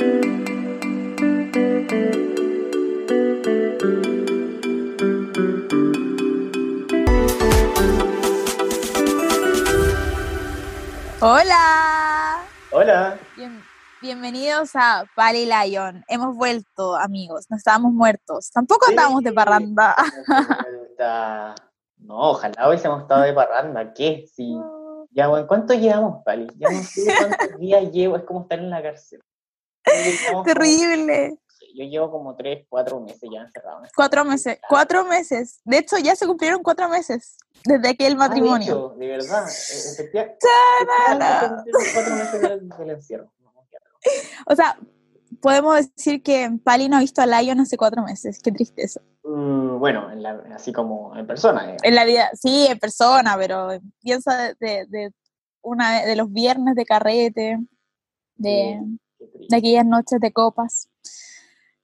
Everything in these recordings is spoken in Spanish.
Hola. Hola. bienvenidos a Pali Lion. Hemos vuelto, amigos. No estábamos muertos. Tampoco estábamos de parranda. No, ojalá hubiésemos estado de parranda. ¿Qué? Sí. Ya, bueno, ¿cuánto llevamos, Pali? Ya no sé cuántos días llevo. Es como estar en la cárcel. Terrible. yo llevo como tres, cuatro meses ya encerrado. Cuatro meses. Cuatro meses. De hecho, ya se cumplieron cuatro meses desde aquel ah, matrimonio. de, verdad. E, efectivamente. Cuatro meses del, encierro. O sea, podemos decir que Pali no ha visto a Lion hace cuatro meses. Qué tristeza. Mm, bueno, así como en persona. En la vida, sí, en persona, pero piensa de, de, una de los viernes de carrete, de, de aquellas noches de copas.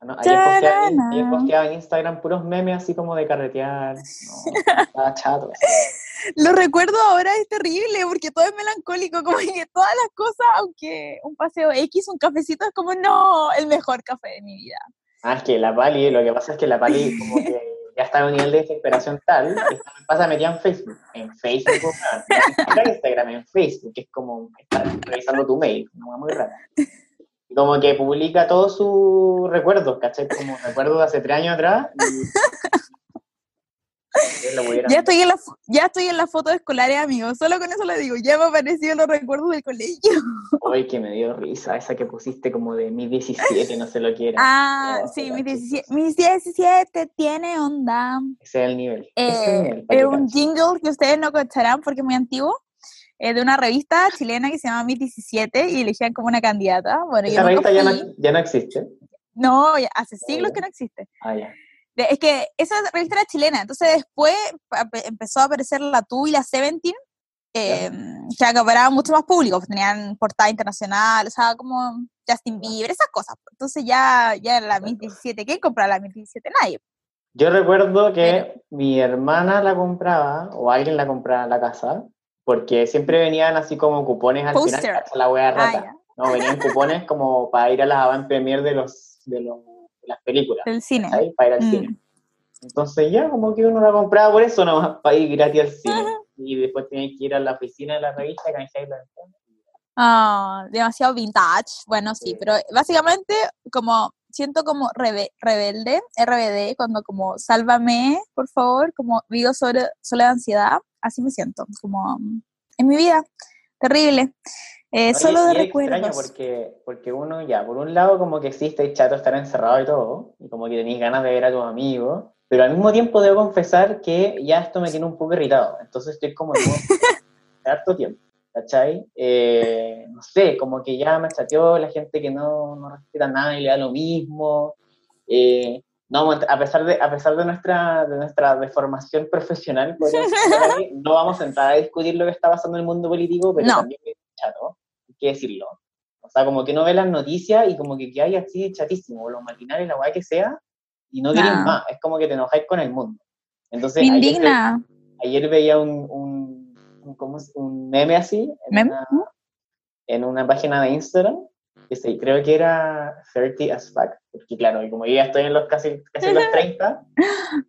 Ah, ayer, posteaba, en Instagram puros memes así como de carretear. estaba chato. Lo recuerdo ahora, es terrible, porque todo es melancólico, como que todas las cosas, aunque un paseo X, un cafecito, es como, no, el mejor café de mi vida. Ah, es que la Pali, lo que pasa es que la Pali como que ya está en un nivel de desesperación tal, que me pasa metida en Facebook, en Facebook, en Instagram, en Facebook, que es como estar revisando tu mail, una muy rara como que publica todos sus recuerdos, ¿cachai? Como recuerdos de hace tres años atrás. ya, estoy en la, ya estoy en la foto de escolares, amigos. Solo con eso le digo, ya me aparecieron los recuerdos del colegio. Uy, que me dio risa, esa que pusiste como de mi 17, no sé lo que era. Ah, sí, mi 17, mi 17 tiene onda. Ese es el nivel. Eh, es un jingle que ustedes no escucharán porque es muy antiguo eh, de una revista chilena que se llama Mi 17 y elegían como una candidata. Bueno, ¿Esa revista ya no, ya no, existe? No, hace siglos que no existe. Ah. Es que esa revista era chilena, entonces después empezó a aparecer la Tu y la Seventeen, eh, que acaparaban mucho más público, pues tenían portada internacional, o sea, como Justin Bieber, esas cosas. Entonces ya, ya la Mi 17, ¿quién compra la Mi 17? Nadie. Yo recuerdo que mi hermana la compraba, o alguien la compraba en la casa, porque siempre venían así como cupones al final, la wea ah, rata. no, venían cupones como para ir a las avant premier de los de, los, las películas. Del cine. Para ir al mm. cine. Entonces ya como que uno la compraba por eso, nomás para ir gratis al cine. Y después tenía que ir a la oficina de la revista, canjear la Ah, demasiado vintage. Bueno, sí, pero básicamente como siento como rebelde, RBD, cuando como sálvame, por favor, como vivo sobre, sobre la ansiedad, así me siento, como en mi vida, terrible. Eh, solo de recuerdos. extraño porque, porque uno ya, por un lado como que existe el chato estar encerrado y todo, y como que tenéis ganas de ver a tus amigos, pero al mismo tiempo debo confesar que ya esto me tiene un poco irritado, entonces estoy como en harto tiempo, ¿cachai? Eh, no sé, como que ya me chateó la gente que no, no respeta nada y le da lo mismo, eh, no, a pesar de, a pesar de, nuestra, de nuestra deformación profesional, no vamos a entrar a discutir lo que está pasando en el mundo político, pero también es chato, hay que decirlo. O sea, como que no ve las noticias y como que, que hay así chatísimo, los matinales, la weá que sea, y no quieres más, es como que te enojáis con el mundo. Entonces, indigna. Ayer, veía un, un, un, un meme así, en, Una, en una página de Instagram, sí, creo que era 30 as fuck, porque claro, y como yo ya estoy en los casi, casi los 30,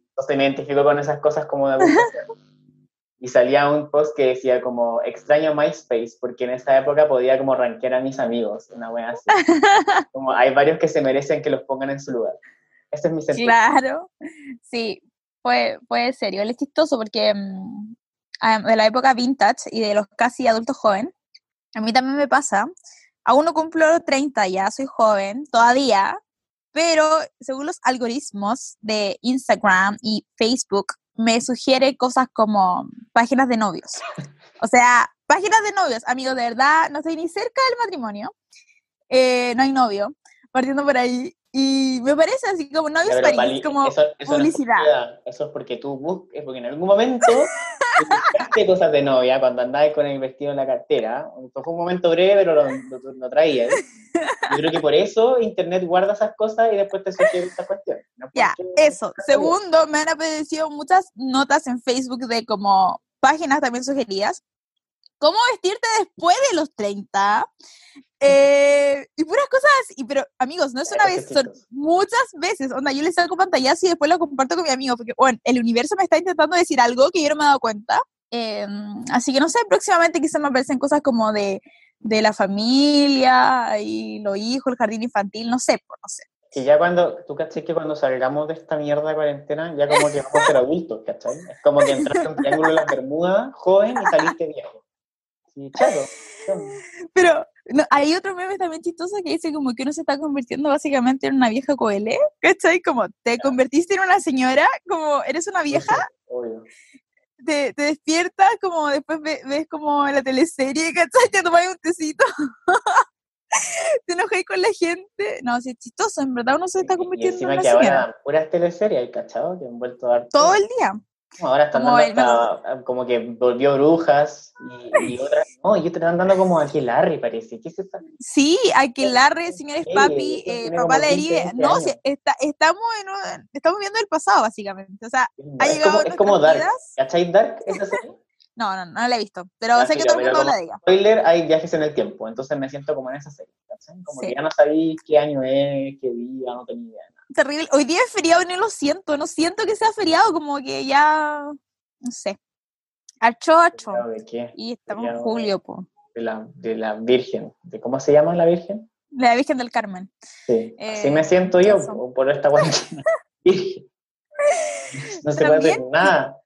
entonces me identifico con esas cosas como de. Y salía un post que decía como, extraño MySpace, porque en esa época podía como rankear a mis amigos, una wea así. Como hay varios que se merecen que los pongan en su lugar. Ese es mi sentido. Claro, sí, puede, puede ser. Igual es chistoso porque mm, de la época vintage y de los casi adultos jóvenes, a mí también me pasa Aún no cumplo los 30, ya soy joven todavía, pero según los algoritmos de Instagram y Facebook, me sugiere cosas como páginas de novios. O sea, páginas de novios, amigos, de verdad, no estoy ni cerca del matrimonio, eh, no hay novio, partiendo por ahí. Y me parece así como novios París, como publicidad. eso es porque tú busques, porque en algún momento buscaste cosas de novia cuando andabas con el vestido en la cartera. Fue un momento breve, pero lo, lo, traías. Yo creo que por eso Internet guarda esas cosas y después te sugiere esta cuestión. ya, eso. Segundo, me han aparecido muchas notas en Facebook de como páginas también sugeridas. ¿Cómo vestirte después de los 30? Eh, y puras cosas y pero amigos, no es una vez, son muchas veces. Onda, yo les saco pantallazo y después lo comparto con mi amigo, porque bueno, el universo me está intentando decir algo que yo no me he dado cuenta. Em, así que no sé, próximamente quizás me aparecen cosas como de, de la familia y los hijos, el jardín infantil, no sé, pues no sé. Y ya cuando, tú cachai que cuando salgamos de esta mierda de cuarentena, ya como que vamos a ser adultos, ¿cachai? Es como que entraste en un triángulo de la Bermuda, joven, y saliste viejo. Sí, claro. Pero hay otro meme también chistoso que dice como que uno se está convirtiendo básicamente en una vieja coelé, ¿cachai? Como te convertiste en una señora, como eres una vieja. Obvio. Te, te, despiertas, como después ves, como la teleserie, ¿cachai? Te tomas un tecito. te enojáis con la gente. No, si es chistoso, en verdad uno se está convirtiendo en una que ahora puras teleseries, ¿hay cachado? Que han vuelto a dar. Todo el día. Ahora están como dando hasta, como que volvió brujas y, otras. No, y están dando como Larry parece. ¿Qué es eso? Sí, Larry señores papi, eh, papá la herida. No, está, estamos, en, estamos viendo el pasado, básicamente. O sea, ha llegado. Es como, Dark. ¿Cachai Dark? ¿Esa serie? No, no, no la he visto, pero sé que todo el mundo la diga. Spoiler, hay viajes en el tiempo, entonces me siento como en esa serie, Como que ya no sabía qué año es, qué día, no tenía idea. Terrible. Hoy día es feriado y no lo siento, no siento que sea feriado, como que ya, no sé. Archo, archo. ¿De qué? Y estamos en julio, po. De la, de la Virgen. ¿De ¿Cómo se llama la Virgen? La Virgen del Carmen. Sí, así me eh, siento yo, por esta cuarentena. no se puede hacer nada.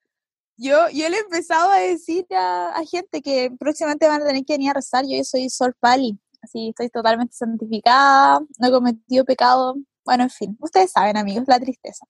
Yo, yo le he empezado a decir a, gente que próximamente van a tener que venir a rezar. Yo soy Sol Pali, así estoy totalmente santificada, no he cometido pecado. Bueno, en fin, ustedes saben, amigos, la tristeza.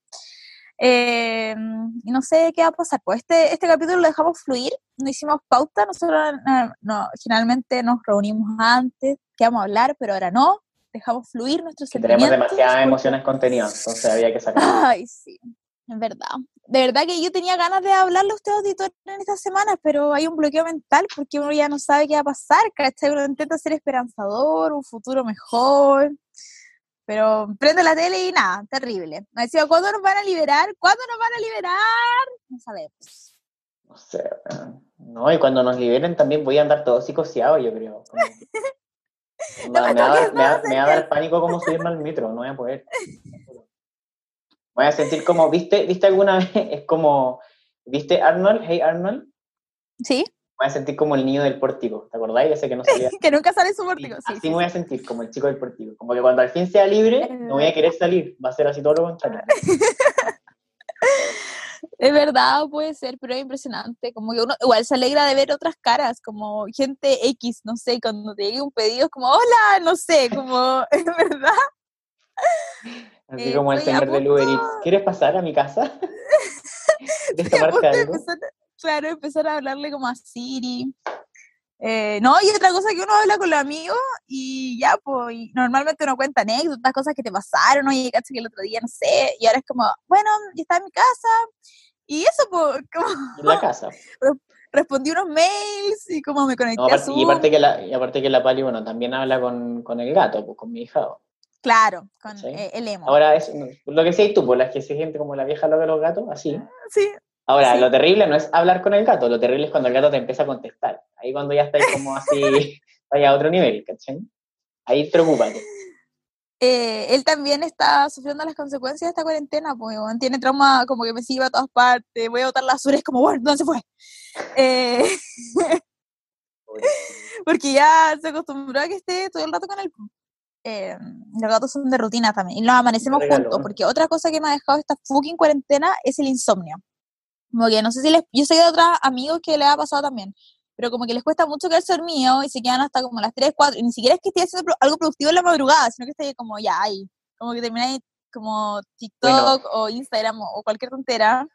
Eh, y no sé qué va a pasar. Pues este, este capítulo lo dejamos fluir, no hicimos pauta, nosotros no, finalmente nos reunimos antes, que vamos a hablar, pero ahora no, dejamos fluir nuestros sentimientos. Tenemos demasiadas emociones contenidas, entonces había que sacar. Ay, sí, es verdad de verdad que yo tenía ganas de hablarle a usted, auditor, en estas semanas, pero hay un bloqueo mental porque uno ya no sabe qué va a pasar, ¿cachai? Uno intenta ser esperanzador, un futuro mejor, pero prende la tele y nada, terrible. Me decía, ¿cuándo nos van a liberar? ¿Cuándo nos van a liberar? No sabemos. No sé, no, y cuando nos liberen también voy a andar todo psicoseado, yo creo. me, va, a dar pánico como subirme al metro, no voy a poder. voy a sentir como, ¿viste, ¿viste alguna vez? Es como, ¿viste Arnold? Hey Arnold. Sí. Voy a sentir como el niño del pórtico, ¿te acordáis? Ese que no salía. que nunca sale su pórtico, sí. Así me voy a sentir, como el chico del pórtico. Como que cuando al fin sea libre, no voy a querer salir, va a ser así todo lo contrario. Es verdad, puede ser, pero es impresionante. Como que uno igual se alegra de ver otras caras, como gente X, no sé, cuando te llegue un pedido, es como, hola, no sé, como, es verdad. Así eh, como el señor del Uber Eats. ¿Quieres pasar a mi casa? Claro, empezar a hablarle como a Siri. Eh, no, y otra cosa que uno habla con los amigos y ya, pues, normalmente uno cuenta anécdotas, cosas que te pasaron, oye, caché que el otro día, no sé, y ahora es como, bueno, ya está en mi casa, y eso, pues, como... En la casa. Respondí unos mails y como me conecté a Y aparte que la, y aparte que la Pali, bueno, también habla con, con el gato, pues, con mi hija. Claro, con eh, el emo. Ahora, es lo que decías tú, por las que se gente como la vieja loca de los gatos, así. Sí. Ahora, lo terrible no es hablar con el gato, lo terrible es cuando el gato te empieza a contestar. Ahí cuando ya estáis como así, vaya a otro nivel, ¿cachai? Ahí preocúpate. Eh, él también está sufriendo las consecuencias de esta cuarentena, pues tiene trauma como que me sigue a todas partes, voy a botar las es como, bueno, ¿dónde se fue? Eh, porque ya se acostumbró a que esté todo el rato con él. Eh, los gatos son de rutina también. Y nos amanecemos juntos, porque otra cosa que me ha dejado esta fucking cuarentena es el insomnio. Como que no sé si les. Yo sé de otros amigos que le ha pasado también, pero como que les cuesta mucho quedarse dormido y se quedan hasta como las 3, 4. Y ni siquiera es que esté haciendo algo productivo en la madrugada, sino que esté como ya ahí. Como que termináis como TikTok o Instagram o cualquier tontera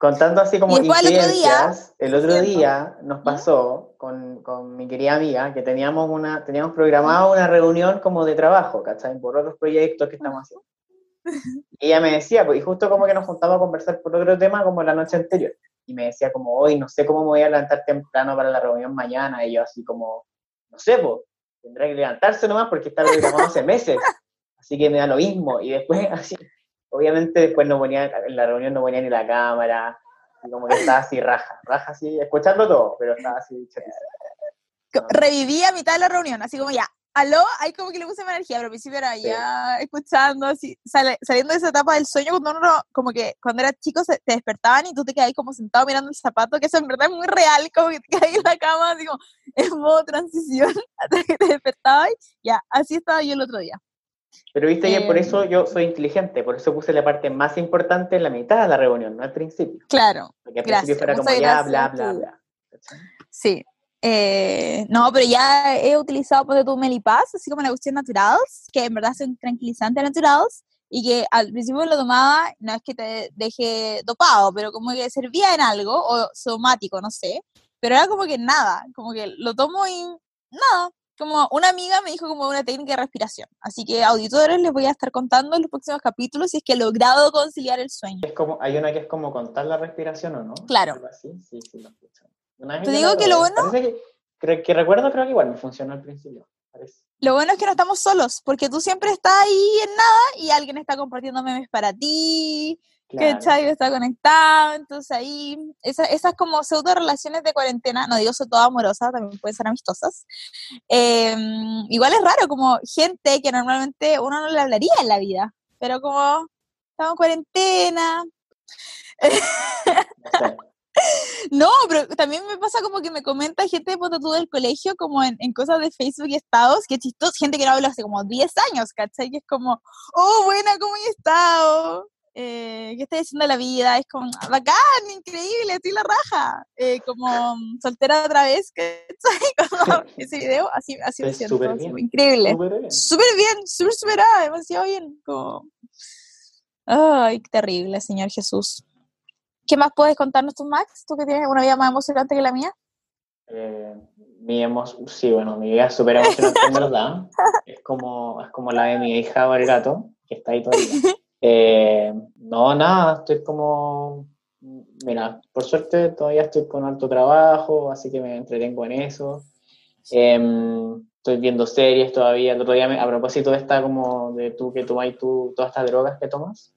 Contando así como incidencias, el otro día, nos pasó con, con, mi querida amiga que teníamos una teníamos programado una reunión como de trabajo, ¿cachai? Por otros proyectos que estamos haciendo. Y ella me decía, pues, y justo como que nos juntamos a conversar por otro tema como la noche anterior. Y me decía como, hoy no sé cómo me voy a levantar temprano para la reunión mañana. Y yo así como, no sé, pues, tendrá que levantarse nomás porque está programado hace meses. Así que me da lo mismo. Y después así, obviamente después no ponía, en la reunión no ponía ni la cámara, y como que estaba así raja, raja así, escuchando todo, pero estaba así Revivía a mitad de la reunión, así como ya, aló, ahí como que le puse más energía, pero al principio era ya escuchando, así, saliendo de esa etapa del sueño, cuando uno, como que cuando eras chico te despertaban y tú te quedabas como sentado mirando el zapato, que eso en verdad es muy real, como que te quedas en la cama, así como en modo transición, hasta que te despertabas, ya, así estaba yo el otro día. Pero viste, ya por eso em. yo soy inteligente, por eso puse la parte más importante en la mitad de la reunión, no al principio. Claro. Porque al principio fuera como ya, bla, bla, bla. Sí, eh, no, pero ya he utilizado, pues, tu Melipaz, así como la cuestión naturales, que en verdad son tranquilizantes naturales, y que al principio lo tomaba, no es que te deje dopado, pero como que servía en algo, o somático, no sé, pero era como que nada, como que lo tomo y nada, como una amiga me dijo como una técnica de respiración. Así que auditores les voy a estar contando en los próximos capítulos si es que he logrado conciliar el sueño. Es como, hay una que es como contar la respiración o no. Claro. Sí, sí, sí, lo te digo que lo bueno... Que, que, recuerdo creo que igual me funcionó al principio. Lo bueno es que no estamos solos, porque tú siempre estás ahí en nada y alguien está compartiendo memes para ti, que Chayo está conectado, entonces ahí, esas, esas como pseudo relaciones de cuarentena, no digo son todas amorosas, también pueden ser amistosas, em, igual es raro, como gente que normalmente uno no le hablaría en la vida, pero como estamos en cuarentena. No, pero también me pasa como que me comenta gente de tú del colegio como en, cosas de Facebook y estados, que chistoso, gente que no habla hace como 10 años, ¿cachai? Que es como, oh, buena, ¿cómo he estado? Eh, ¿Qué estás haciendo la vida? Es como, bacán, increíble, estoy la raja. Eh, como soltera otra vez, ¿cachai? ese video, así, así me siento, increíble. Súper bien, súper superada, demasiado bien. Como... Ay, qué terrible, Señor Jesús. ¿Qué más puedes contarnos tú, Max? ¿Tú que tienes una vida más emocionante que la mía? Eh, mi sí, bueno, mi vida es súper emocionante en verdad. Es como, es como la de mi hija o el gato, que está ahí todavía. Eh, no, nada, estoy como, mira, por suerte todavía estoy con alto trabajo, así que me entretengo en eso. Em, estoy viendo series todavía. El otro día, a propósito de esta como de tú que tomáis tú todas estas drogas que tomas,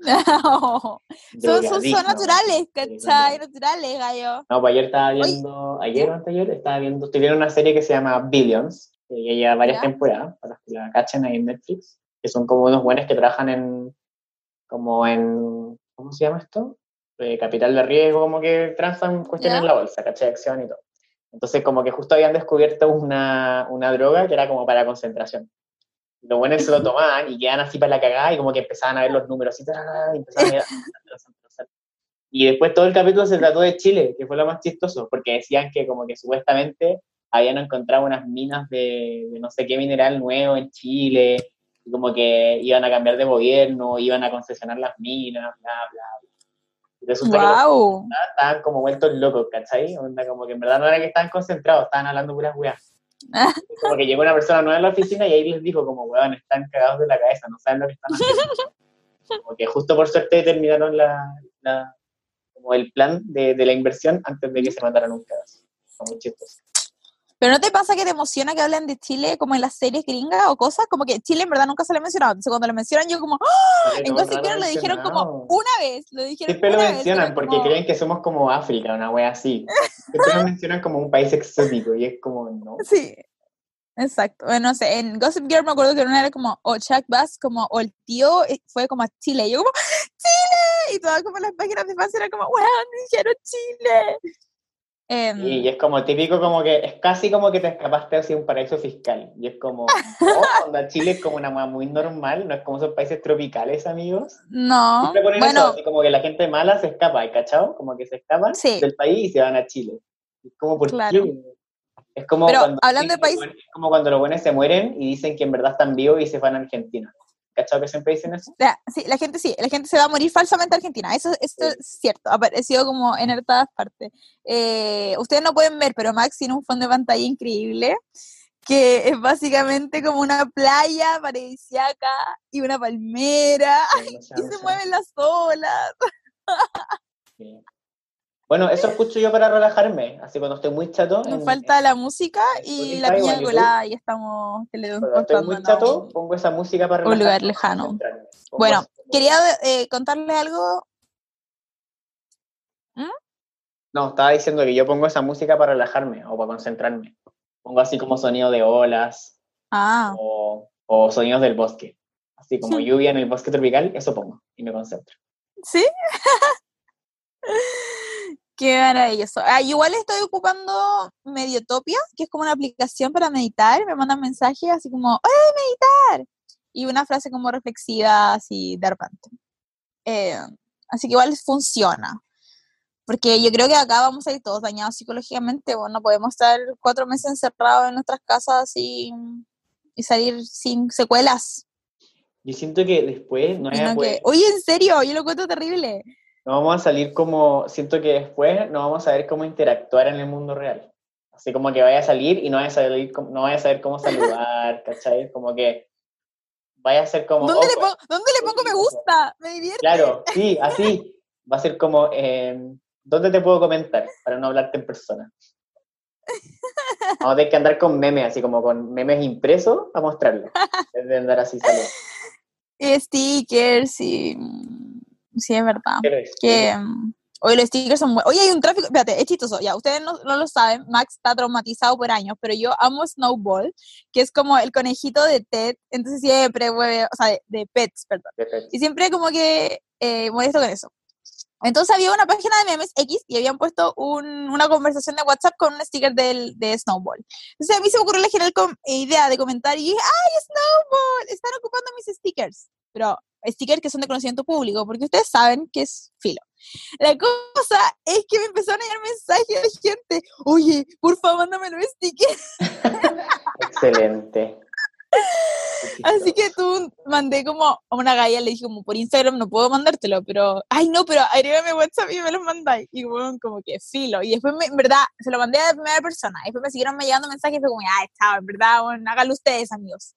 son, son, naturales, ¿cachai? Naturales, gallo. No, pues ayer estaba viendo, ayer o anteayer, estaba viendo, estoy viendo una serie que se llama Billions, que ya lleva varias temporadas, para que la cachen ahí en Netflix, que son como unos buenos que trabajan en, como en, ¿cómo se llama esto? Eh, capital de riesgo, como que transan cuestiones en la bolsa, ¿cachai? Acción y todo. Entonces, como que justo habían descubierto una, una droga que era como para concentración los buenos se lo tomaban y quedaban así para la cagada y como que empezaban a ver los números y, empezaban a y después todo el capítulo se trató de Chile, que fue lo más chistoso, porque decían que como que supuestamente habían encontrado unas minas de, no sé qué mineral nuevo en Chile, y como que iban a cambiar de gobierno, iban a concesionar las minas, bla, bla, bla. Y resulta wow. que estaban como vueltos locos, ¿cachai? como que en verdad no era que estaban concentrados, estaban hablando puras weas. Como que llegó una persona nueva a la oficina y ahí les dijo como, weón, están cagados de la cabeza, no saben lo que están haciendo. Como que justo por suerte terminaron la, como el plan de, de, la inversión antes de que se mataran un pedazo. Muy chistoso. Pero ¿no te pasa que te emociona que hablen de Chile como en las series gringas o cosas? Como que Chile en verdad nunca se le ha mencionado. Entonces cuando lo mencionan yo como, ¡Oh! en lo dijeron como una vez. Lo dijeron Siempre lo mencionan porque creen que somos como África, una wea así. Siempre lo mencionan como un país exótico y es como, no. Sí, Exacto. Bueno, no sé, en Gossip Girl me acuerdo que una era como, o Chuck Bass, como, o el tío eh, fue como a Chile. Y yo como, ¡Chile! Y todas como las páginas de fans era como, ¡Wow! Dijeron Chile. Em, y es como típico, como que es casi como que te escapaste hacia un paraíso fiscal. Y es como, oh, Chile es como una muy normal, no es como esos países tropicales, amigos. No. bueno, así como que la gente mala se escapa, ¿cachao? Como que se escapan del país y se van a Chile. Es como, ¿por qué? Es como, cuando, hablando de país... es como cuando los buenos se mueren y dicen que en verdad están vivos y se van a Argentina. ¿Cachado que siempre dicen eso? sí, la gente sí, la gente se va a morir falsamente Argentina, eso, es cierto, ha aparecido como en todas partes. Eh, ustedes no pueden ver, pero Max tiene un fondo de pantalla increíble, que es básicamente como una playa paradisiaca y una palmera, y se mueven las olas. Bueno, eso escucho yo para relajarme, así cuando estoy muy chato. Nos falta la música y la piña colada y estamos Cuando estoy muy chato, pongo esa música para relajarme. Un lugar lejano. Bueno, quería eh, contarles algo. ¿Mm? No, estaba diciendo que yo pongo esa música para relajarme o para concentrarme. Pongo así como sonido de olas, Ah, o, o sonidos del bosque. Así como lluvia en el bosque tropical, eso pongo y me concentro. ¿sí? Qué maravilloso. Ah, igual estoy ocupando Mediotopia, que es como una aplicación para meditar. Me mandan mensajes así como, ¡Hola, meditar! Y una frase como reflexiva, así de repente. Eh, así que igual funciona. Porque yo creo que acá vamos a ir todos dañados psicológicamente. Bueno, no podemos estar cuatro meses encerrados en nuestras casas y, y salir sin secuelas. Yo siento que después no, hay Oye, en serio, yo lo cuento terrible. No vamos a salir como, siento que después no vamos a saber cómo interactuar en el mundo real. Así como que vaya a salir y no vaya a, salir, no vaya a saber cómo saludar, ¿cachai? Como que vaya a ser como... ¿Dónde, le awkward. pongo, ¿Dónde le pongo me gusta? Me divierte. Claro, sí, así. Va a ser como, eh, ¿dónde te puedo comentar para no hablarte en persona? Vamos a tener que andar con memes, así como con memes impresos a mostrarlo. Es de andar así stickers y... Sí, es verdad. Que... mm, Oye, los stickers son buenos. Oye, hay un tráfico... Espérate, es chistoso. Ya, ustedes no, no lo saben. Max está traumatizado por años, pero yo amo Snowball, que es como el conejito de Ted. Entonces siempre mueve... O sea, de, de Pets, perdón. Y siempre como que eh, molesto con eso. Entonces había una página de memes X y habían puesto un- una conversación de WhatsApp con un sticker del, de Snowball. Entonces a mí se me ocurrió la genial idea de comentar y dije, ¡ay, Snowball! Están ocupando mis stickers. Pero stickers que son de conocimiento público, porque ustedes saben que es filo. La cosa es que me empezaron a llegar mensajes de gente, oye, por favor, mándame los stickers. Excelente. Así que tú mandé como a una galla, le dije como por Instagram no puedo mandártelo, pero, ay no, pero agrégame WhatsApp y me los mandáis. Y bueno, como que filo. Y después, me, en verdad, se lo mandé a la primera persona. Después me siguieron me llegando mensajes y fue como, ay, chao, en verdad, bueno, háganlo ustedes, amigos.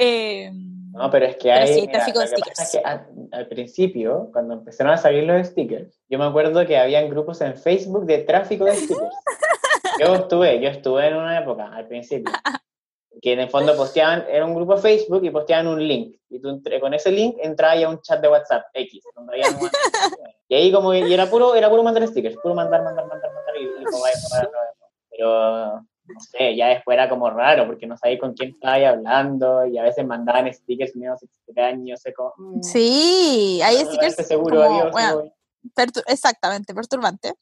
Eh, No, pero es que hay. sí, mira, tráfico de lo que pasa stickers. es que al, al principio, cuando empezaron a salir los stickers, yo me acuerdo que habían grupos en Facebook de tráfico de stickers. Yo estuve, yo estuve en una época, al principio, que en el fondo posteaban, era un grupo de Facebook y posteaban un link. Y tú con ese link entrabas a un chat de WhatsApp X, donde había un- Y ahí como y era puro, era puro mandar stickers, puro mandar, mandar, mandar, mandar y, y como para- Pero no sé, ya después era como raro, porque no sabía con quién estabas hablando, y a veces mandaban stickers menos extraños, como, mm, sí, hay stickers seguro, como, adiós, bueno, pertur- exactamente, perturbante.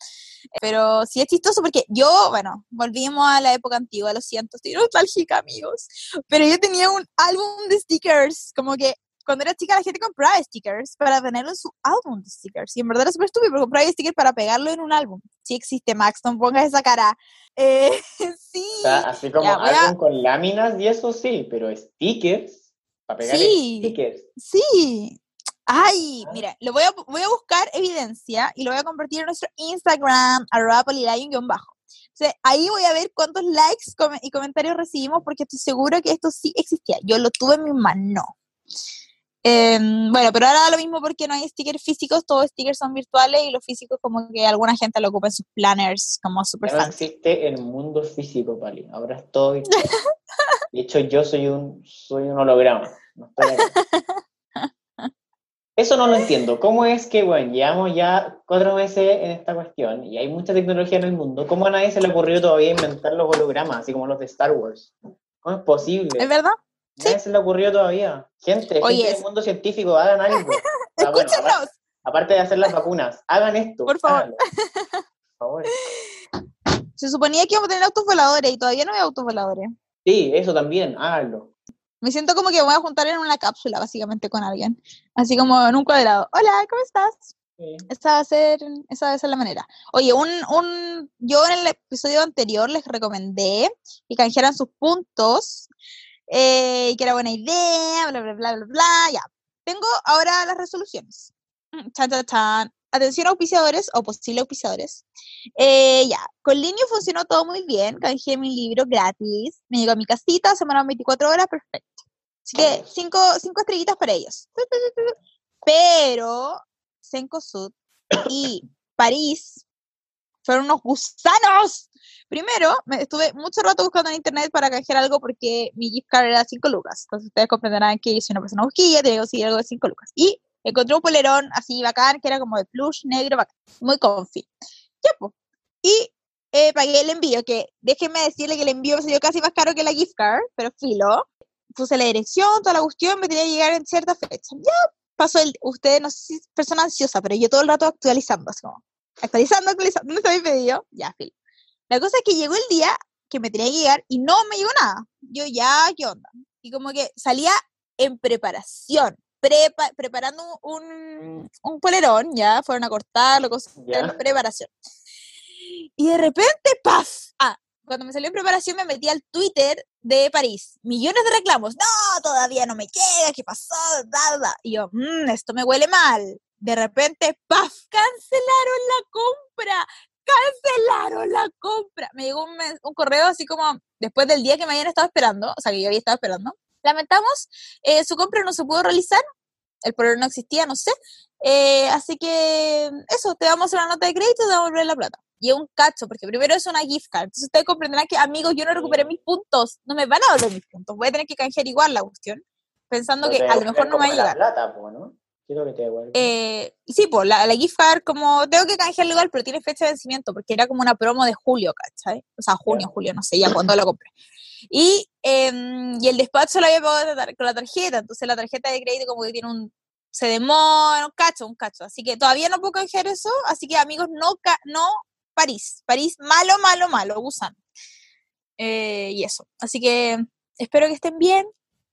Pero sí es chistoso porque yo, bueno, volvimos a la época antigua, lo siento, estoy nostálgica, amigos. Pero yo tenía un álbum de stickers, como que cuando era chica la gente compraba stickers para tenerlo en su álbum de stickers. Y en verdad era súper estúpido, porque compraba stickers para pegarlo en un álbum. Sí existe, Max, no pongas esa cara. Eh, sí. O sea, así como Ya, voy a- álbum con láminas y eso sí, pero stickers, para pegar Sí. stickers. Sí. Ay, Ah. mira, lo voy a, voy a buscar evidencia y lo voy a compartir en nuestro Instagram, arroba. Entonces, ahí voy a ver cuántos likes y comentarios recibimos porque estoy seguro que esto sí existía. Yo lo tuve en mi mano. Em, bueno, pero ahora da lo mismo porque no hay stickers físicos, todos stickers son virtuales y los físicos como que alguna gente lo ocupa en sus planners como super no existe el mundo físico, Pali. Ahora es todo virtual. De hecho, yo soy un, soy un holograma. No estoy. Eso no lo entiendo. ¿Cómo es que, bueno, llevamos ya cuatro meses en esta cuestión y hay mucha tecnología en el mundo? ¿Cómo a nadie se le ocurrió todavía inventar los hologramas, así como los de Star Wars? ¿Cómo es posible? ¿Es verdad? Nadie se le ocurrió todavía. Gente, Oye, gente es- del mundo científico, hagan algo. Ah, bueno, aparte, aparte de hacer las vacunas, hagan esto. Por favor. Por favor. Se suponía que íbamos a tener autos voladores y todavía no hay autos voladores. Sí, eso también, háganlo. Me siento como que me voy a juntar en una cápsula, básicamente, con alguien. Así como en un cuadrado. Hola, ¿cómo estás? Sí. Esa va a ser, esa va a ser la manera. Oye, un, un, yo en el episodio anterior les recomendé que canjearan sus puntos eh, que era buena idea, bla, bla, bla, bla, bla. Ya. Tengo ahora las resoluciones. Mm, Chan, chan, chan. Atención auspiciadores o posibles auspiciadores. Eh, ya, con Linio funcionó todo muy bien. Canjeé mi libro gratis. Me llegó a mi casita, se demoraron 24 horas, perfecto. Así que cinco, cinco estrellitas para ellos. Pero Cencosud y París fueron unos gusanos. Primero, me estuve mucho rato buscando en internet para canjear algo porque mi gift card era 5 lucas. Entonces ustedes comprenderán que yo soy una persona busquilla, que conseguir algo de 5 lucas. Y encontré un polerón así bacán, que era como de plush negro, bacán, muy comfy. Pues. Y eh, pagué el envío, que déjenme decirle que el envío me salió casi más caro que la gift card, pero filo. Puse la dirección, toda la cuestión, me tenía que llegar en cierta fecha. Ya pasó el, usted no sé si es persona ansiosa, pero yo todo el rato actualizando, así como, actualizando, actualizando, ¿dónde está mi pedido? Ya, filo. La cosa es que llegó el día que me tenía que llegar y no me llegó nada. Yo ya, ¿qué onda? Y como que salía en preparación, prepa preparando un, un, polerón, ya, fueron a cortarlo, cosas en preparación. Y de repente, ¡paf! Ah, cuando me salió en preparación me metí al Twitter de París. Millones de reclamos. No, todavía no me llega, ¿qué pasó? Y yo, mmm, esto me huele mal. De repente, ¡paf! Cancelaron la compra. Cancelaron la compra. Me llegó un, un correo así como después del día que me habían estado esperando, o sea, que yo había estado esperando. Lamentamos, eh, su compra no se pudo realizar, el problema no existía, no sé. Eh, así que eso, te vamos a hacer una nota de crédito y te vamos a volver la plata. Y es un cacho, porque primero es una gift card. Entonces ustedes comprenderán que, amigos, yo no recuperé mis puntos. No me van a volver mis puntos. Voy a tener que canjear igual la cuestión. Pensando que a lo mejor no me va a llegar. plata, ¿no? Quiero que te eh, sí, pues la, la, gift card, como tengo que canjearlo igual, pero tiene fecha de vencimiento, porque era como una promo de julio, ¿cachai? O sea, junio, julio, no sé ya cuándo lo compré. Y, eh, y el despacho lo había pagado con la tarjeta, entonces la tarjeta de crédito como que tiene un, se demora, un cacho, un cacho. Así que todavía no puedo canjear eso, así que amigos, no, no París. París, malo, malo, malo, usan. Eh, y eso. Así que espero que estén bien,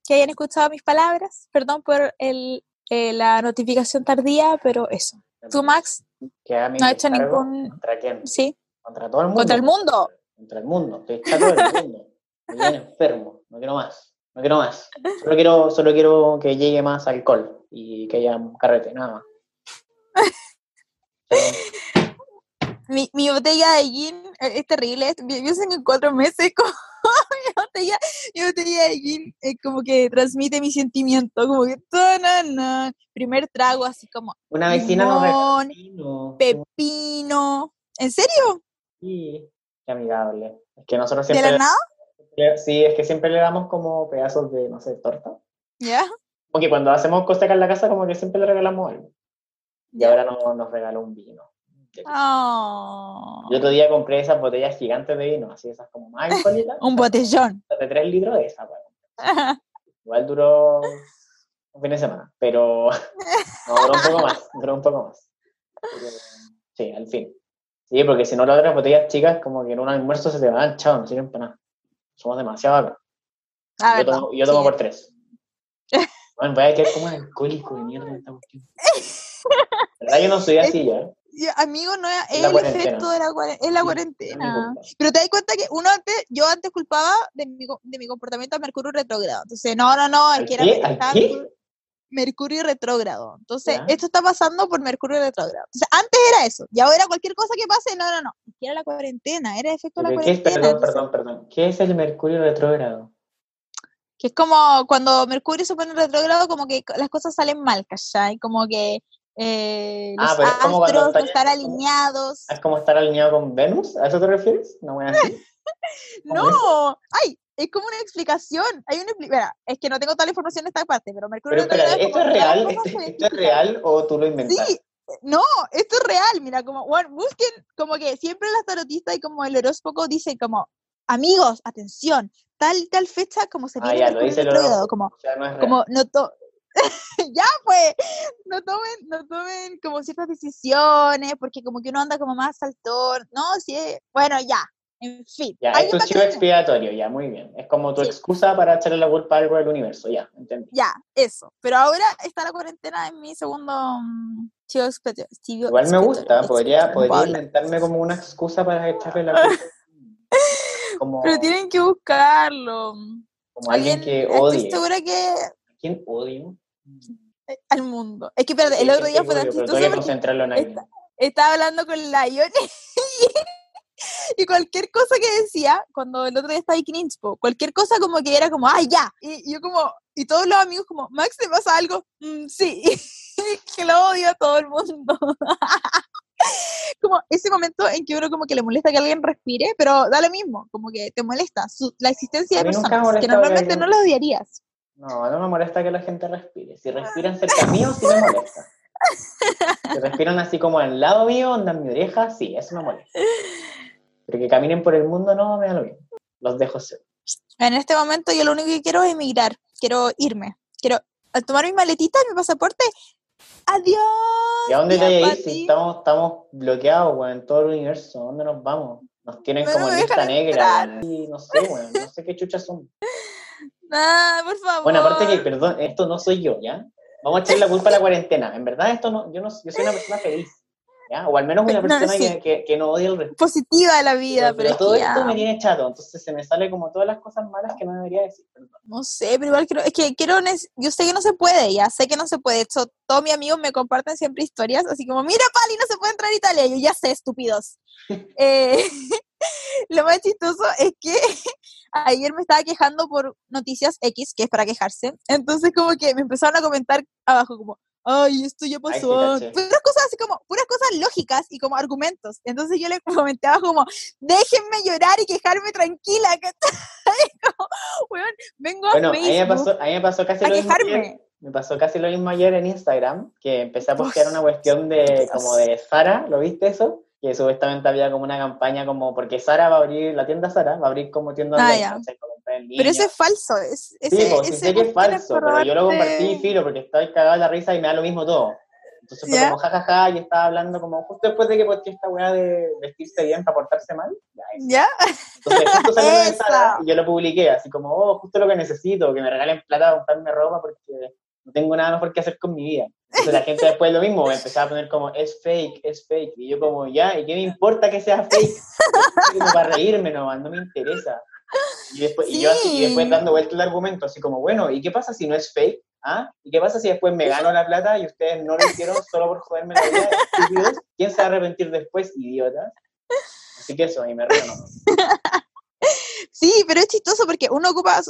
que hayan escuchado mis palabras. Perdón por el, eh, la notificación tardía, pero eso. ¿Tú, Max? no ha hecho ningún... ¿Contra quién? Sí. ¿Contra todo el mundo? ¿Contra el mundo? Contra el mundo. Estoy mundo. Enfermo. No quiero más. No quiero más. Solo quiero, solo quiero que llegue más alcohol y que haya carrete, nada más. mi, mi, botella de gin es, terrible. Yo sé que en cuatro meses como, mi, botella, mi botella de gin es como que transmite mi sentimiento, como que todo, primer trago así como una vecina limón, no pepino. ¿En serio? Sí, qué amigable. Es que nosotros siempre... ¿De la nada? Sí, es que siempre le damos como pedazos de, no sé, torta. ¿Ya? Porque cuando hacemos cosas acá en la casa, como que siempre le regalamos algo. Y ahora no, nos regaló un vino. Oh. Yo otro día compré esas botellas gigantes de vino, así esas como más un botellón. De 3 litros de esa, Igual duró un fin de semana, pero no, duró un poco más, duró un poco más. sí, al fin. Sí, porque si no las otras botellas chicas, como que en un almuerzo se te van, chao, no sirven para nada. Somos demasiado acá. Yo tomo, yo tomo por tres. Bueno, voy a quedar como alcohólico de mierda esta cuestión. ¿Verdad? Yo no soy así ya. Amigo, no es, el efecto de la, es la cuarentena. Pero te das cuenta que uno antes, yo antes culpaba de mi, de mi comportamiento a Mercurio retrógrado. Entonces, no, no, no, que era Mercurio retrógrado. Entonces, esto está pasando por Mercurio retrógrado. Entonces, antes era eso. Y ahora cualquier cosa que pase, no, no, no. Era la cuarentena, era el efecto de la cuarentena. perdón, perdón, perdón. ¿Qué es el Mercurio retrógrado? Que es como cuando Mercurio se pone retrógrado, como que las cosas salen mal, ¿cachai? Como que eh, ah, los astros no estar alineados. ¿Es como estar alineado con Venus? ¿A eso te refieres? No voy a decir. no, ay, es como una explicación. Hay una Mira, es que no tengo toda la información de esta parte, pero Mercurio pero, espera, ¿esto es real? ¿Esto, es real o tú lo inventas? Sí, no, esto es real. Mira, como, bueno, busquen, como que siempre las tarotistas y como el horóscopo dicen como, amigos, atención, tal tal fecha como se ah, viene ah, ya, lo dice el como, no es como no to ya pues, no tomen, no tomen como ciertas decisiones, porque como que uno anda como más saltón, no, sí, bueno, ya, en fin. Ya, es tu chivo expiatorio, ya, muy bien. Es como tu excusa para echarle la culpa a algo del universo, ya, entendí. Ya, eso. Pero ahora está la cuarentena en mi segundo um, chivo expiatorio. Igual me gusta, podría, podría inventarme como una excusa para echarle la culpa. Como, Pero tienen que buscarlo. Como alguien que odie. Estoy segura que... ¿A quién odio? Al mundo. Es que espérate, el otro día fue tan chistoso estaba hablando con Lion y cualquier cosa que decía, cuando el otro día estaba en Inspo, cualquier cosa como que era como, ¡ay, ya! Y yo como, y todos los amigos como, Max, ¿te pasa algo? Mm, sí, que lo odio a todo el mundo. como ese momento en que uno como que le molesta que alguien respire, pero da lo mismo, como que te molesta la existencia de personas que normalmente no lo odiarías. No, no me molesta que la gente respire. Si respiran cerca mío, sí me molesta. Si respiran así como al lado mío, andan mi oreja, sí, eso me molesta. Pero que caminen por el mundo no me da lo mismo. Los dejo ser. En este momento yo lo único que quiero es emigrar, quiero irme, quiero al tomar mi maletita, mi pasaporte, adiós. ¿Y a dónde te ir si estamos, estamos bloqueados, weón, en todo el universo? ¿A dónde nos vamos? Nos tienen No como en lista negra. Y no sé, weón, no sé qué chuchas son. Ah, por favor. Bueno, aparte que, perdón, esto no soy yo, ¿ya? Vamos a echarle la culpa a la cuarentena. En verdad, esto no, yo no, yo soy una persona feliz, ¿ya? O al menos una No, persona sí. que, que, que no odia el resto. Positiva de la vida, Pero, pero, es todo esto me tiene chato, entonces se me sale como todas las cosas malas que no debería decir. perdón. no sé, pero igual quiero, es que quiero, yo sé que no se puede, ya sé que no se puede, de hecho, todos mis amigos me comparten siempre historias, así como, mira Pali, no se puede entrar a Italia, yo ya sé, estúpidos. Eh, lo más chistoso es que ayer me estaba quejando por noticias X, que es para quejarse, entonces como que me empezaron a comentar abajo como, ay, esto ya Ay, sí, pasó, puras cosas así como, puras cosas lógicas y como argumentos, entonces yo le comenté abajo como, déjenme llorar y quejarme tranquila, ¿cachai? Como, vengo a a mí, me Facebook pasó, a mí me pasó casi a lo mismo ayer. quejarme. Me pasó casi lo mismo ayer en Instagram, que empecé a postear una cuestión de como de Sara, ¿lo viste eso? Que supuestamente había como una campaña como, porque Sara va a abrir, la tienda Sara va a abrir como tienda Ah, Pero eso línea. es falso. Es, ese, Sí, pues sí ese sé que es falso, pero yo lo compartí y filo porque estaba cagado de la risa y me da lo mismo todo. Entonces fue ¿Ya? como jajaja y estaba hablando como justo después de que posteé esta weá de vestirse bien para portarse mal. Ya. Entonces justo salió de. Sara y yo lo publiqué así como, oh, justo lo que necesito, que me regalen plata para comprarme ropa porque no tengo nada mejor que hacer con mi vida. Entonces la gente después lo mismo, empezaba a poner como, es fake, es fake. Y yo como, ya, ¿y qué me importa que sea fake? como para reírme nomás, no me interesa. Y después, y yo así, y después Sí. dando vuelta el argumento, así como, bueno, ¿y qué pasa si no es fake? ¿Ah? ¿Y qué pasa si después me gano la plata y ustedes no lo hicieron solo por joderme la vida? estúpidos? ¿Quién se va a arrepentir después, idiotas? Así que eso, ahí me río nomás. Sí, pero es chistoso porque uno ocupa,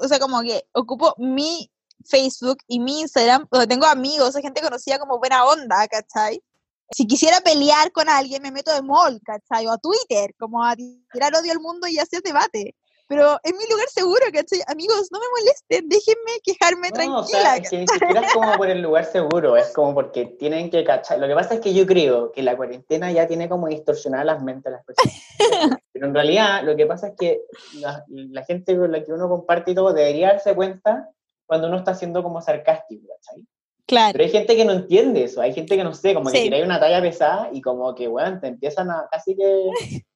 o sea, como que ocupo mi Facebook y mi Instagram, donde tengo amigos, o gente conocida como buena onda, ¿cachai? Si quisiera pelear con alguien, me meto de mall, ¿cachai? O a Twitter, como a tirar odio al mundo y hacer debate. Pero es mi lugar seguro, ¿cachai? Amigos, no me molesten, déjenme quejarme No, o tranquila. sea, es que ni siquiera es como por el lugar seguro, es como porque tienen que cachar. Lo que pasa es que yo creo que la cuarentena ya tiene como distorsionadas las mentes de las personas. Pero en realidad lo que pasa es que la, la gente con la que uno comparte y todo debería darse cuenta cuando uno está siendo como sarcástico, ¿cachai? Claro. Pero hay gente que no entiende eso, hay gente que no sé, como que Sí. tiráis una talla pesada y como que, weón, te empiezan a casi que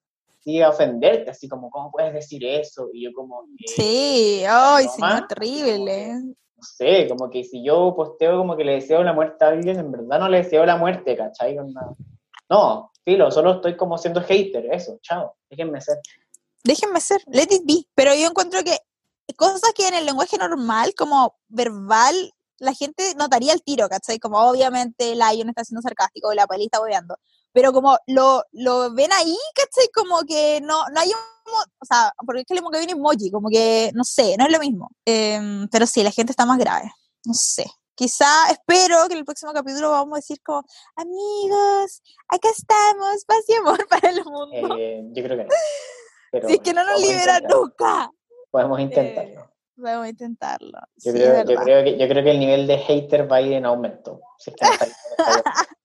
sí, a ofenderte, así como, ¿cómo puedes decir eso? Y yo como, eh, Sí, ay, ¿no señor, más? terrible. no sé, como que si yo posteo como que le deseo la muerte a alguien, en verdad no le deseo la muerte, ¿cachai? No, filo, solo estoy como siendo hater, eso, chao, déjenme ser. déjenme ser, let it be. Pero yo encuentro que cosas que en el lenguaje normal, como verbal, la gente notaría el tiro, ¿cachai? Como obviamente Lion está siendo sarcástico y la peli está bobeando. Pero como lo, lo ven ahí, ¿cachai? Como que no, no hay un... O sea, porque es que el emoji viene emoji, como que, no sé, no es lo mismo. Em, pero sí, la gente está más grave. No sé. Quizá, espero que en el próximo capítulo vamos a decir como, amigos, acá estamos, paz y amor para el mundo. Eh, yo creo que no. Pero si es que no nos liberan nunca. Podemos intentarlo. Vamos a intentarlo. Yo, sí, creo, yo, verdad. creo que, yo creo que el nivel de hater va a ir en aumento. Si es que no está- no está-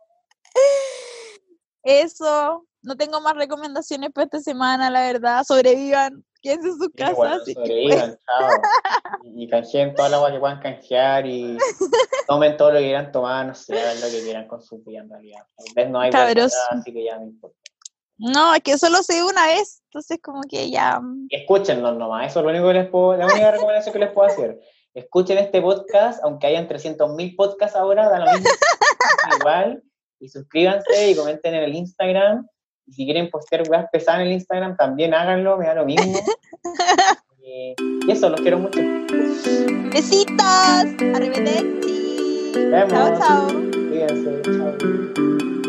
Eso, no tengo más recomendaciones para esta semana, la verdad. Sobrevivan, quédense en sus Sí, bueno, casas. y- sobrevivan, chao. Y, canjeen toda la agua que puedan canjear y tomen todo lo que quieran tomar, no sé, hagan lo que quieran con su vida en realidad. Tal vez no hay atrás, así que ya no importa. No, es que solo se ve una vez, entonces como que ya... mm, Y escúchennos nomás, eso es lo único que les puedo, la única recomendación que les puedo hacer. Escuchen este podcast, aunque hayan 300.000 podcasts ahora, da lo mismo, igual, y suscríbanse y comenten en el Instagram. Y si quieren postear weas pesadas en el Instagram, también háganlo, me da lo mismo. Y, y eso, los quiero mucho. Besitos, arrivederci. Chao, chao. Cuídense, chao.